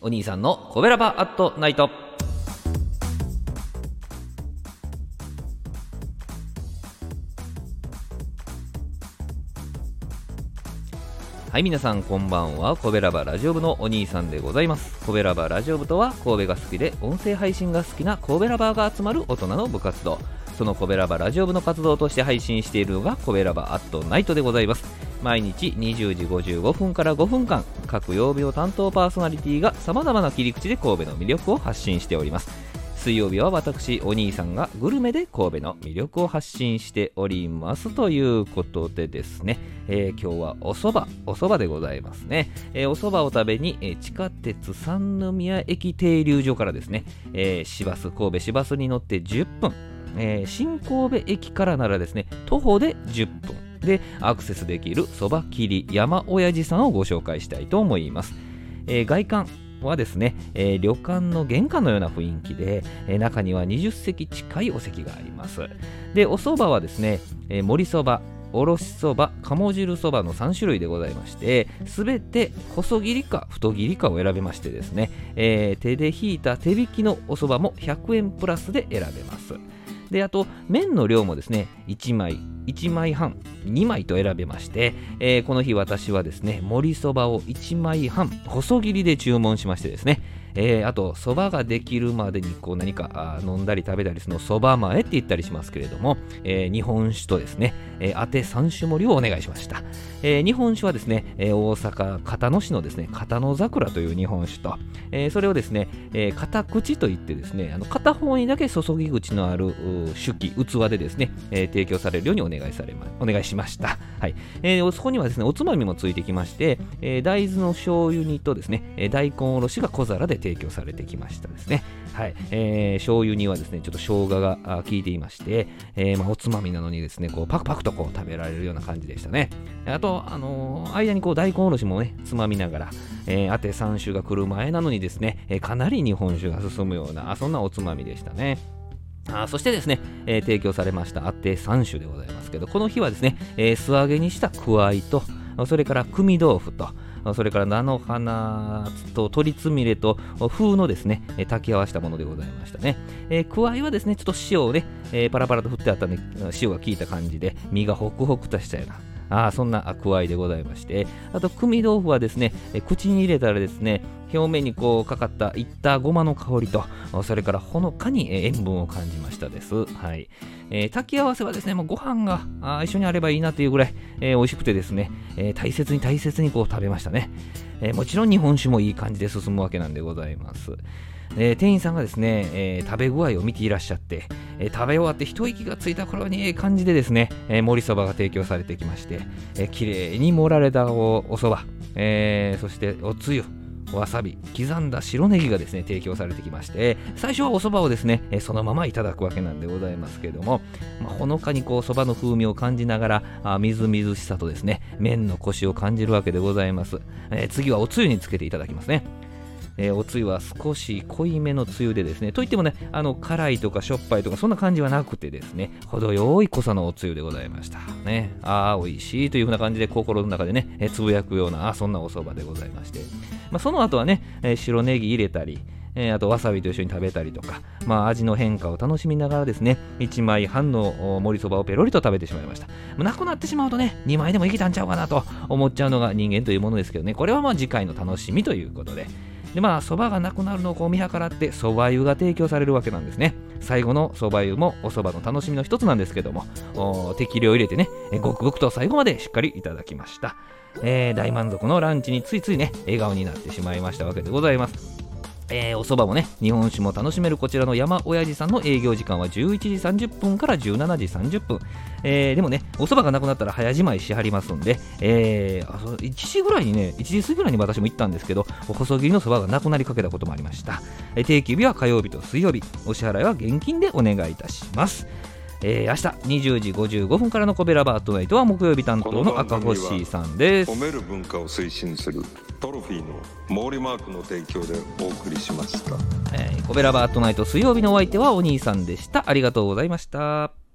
お兄さんのコベラバアットナイト。はい皆さんこんばんは。コベラバラジオ部のお兄さんでございます。コベラバラジオ部とは神戸が好きで音声配信が好きな神戸ラバーが集まる大人の部活動。そのコベラバラジオ部の活動として配信しているのがコベラバアットナイトでございます。毎日20時55分から5分間各曜日の担当パーソナリティがさまざまな切り口で神戸の魅力を発信しております。水曜日は私お兄さんがグルメで神戸の魅力を発信しておりますということでですね、えー、今日はお蕎麦お蕎麦でございますね、えー、お蕎麦を食べに、えー、地下鉄三宮駅停留所からですね、えー、市バス神戸市バスに乗って10分。えー、新神戸駅からならですね徒歩で10分。でアクセスできるそば切り山親父さんをご紹介したいと思います、えー、外観はですね、えー、旅館の玄関のような雰囲気で、えー、中には20席近いお席がありますでお蕎麦はですね、えー、盛りそばおろしそば、鴨汁そばの3種類でございまして、すべて細切りか太切りかを選べましてですね、えー、手で引いた手引きのお蕎麦も100円プラスで選べます。であと麺の量もですね1枚1枚半2枚と選べまして、えー、この日私はですね盛りそばを1枚半細切りで注文しましてですねえー、あと、そばができるまでにこう何か飲んだり食べたりするのそば前って言ったりしますけれども、えー、日本酒とですね、えー、当て3種盛りをお願いしました。えー、日本酒はですね、えー、大阪片野市のですね、片野桜という日本酒と、えー、それをですね、えー、片口といってですね、あの片方にだけ注ぎ口のある酒器、器でですね、えー、提供されるようにお願いされま、お願いしました。はい。えー、そこにはですね、おつまみもついてきまして、えー、大豆の醤油煮とですね、大根おろしが小皿で提提供されてきましたですね。はい。えー、醤油にはですね、ちょっと生姜が効いていまして、えー、まあ、おつまみなのにですね、こうパクパクとこう食べられるような感じでしたね。あと、あのー、間にこう大根おろしもね、つまみながら、えー、あて3種が来る前なのにですね、えー、かなり日本酒が進むような、そんなおつまみでしたね。あそしてですね、えー、提供されましたあて3種でございますけど、この日はですね、えー、素揚げにしたくわいと、それから組豆腐と、それから菜の花と鶏つみれと風のですね、炊き合わせたものでございましたね。えー、加えはですね、ちょっと塩をね、えー、パラパラと振ってあったんで、塩が効いた感じで、身がホクホクとしたような、あそんなくわいでございまして、あと、組豆腐はですね、口に入れたらですね、表面にこうかかったいったごまの香りと、それからほのかに塩分を感じましたです。はい。えー、炊き合わせはですね、もうご飯が一緒にあればいいなというぐらい、えー、美味しくてですね、えー、大切に大切にこう食べましたね、えもちろん日本酒もいい感じで進むわけなんでございます。え、店員さんがですね、え、食べ具合を見ていらっしゃって、え、食べ終わって一息がついた頃にええ感じでですね、え盛りそばが提供されてきまして、えー、綺麗に盛られたおおそば、えそしておつゆ、わさび、刻んだ白ネギがですね、提供されてきまして、最初はお蕎麦をですね、そのままいただくわけなんでございますけども、まあ、ほのかにこう、蕎麦の風味を感じながら、あみずみずしさとですね、麺のコシを感じるわけでございます。えー、次はおつゆにつけていただきますね。えー、おつゆは少し濃いめのつゆでですね、といってもね、あの辛いとかしょっぱいとかそんな感じはなくてですね、程よい濃さのおつゆでございました。ね、ああ、美味しい。というふうな感じで心の中でね、えー、つぶやくような、そんなお蕎麦でございまして、まあ、その後はね、えー、白ネギ入れたり、えー、あとわさびと一緒に食べたりとか、まあ、味の変化を楽しみながらですね、1枚半の盛りそばをペロリと食べてしまいました。なくなってしまうとね、2枚でもいけたんちゃうかなと思っちゃうのが人間というものですけどね、これはまあ次回の楽しみということで、でまあそばがなくなるのをこう見計らってそば湯が提供されるわけなんですね。最後のそば湯もおそばの楽しみの一つなんですけども適量入れてねごくごくと最後までしっかりいただきました、えー、大満足のランチについついね笑顔になってしまいましたわけでございます。えー、お蕎麦もね、日本酒も楽しめるこちらの山親父さんの営業時間は11時30分から17時30分。えー、でもね、お蕎麦がなくなったら早じまいしはりますんで、えー、あそ1時ぐらいにね、1時過ぎぐらいに私も行ったんですけど、細切りの蕎麦がなくなりかけたこともありました。えー、定休日は火曜日と水曜日、お支払いは現金でお願いいたします。えー、明日20時55分からのコベラバートナイトは木曜日担当の赤星さんです。褒める文化を推進するトロフィーの毛利マークの提供でお送りしました、えー、コベラバートナイト水曜日のお相手はお兄さんでした。ありがとうございました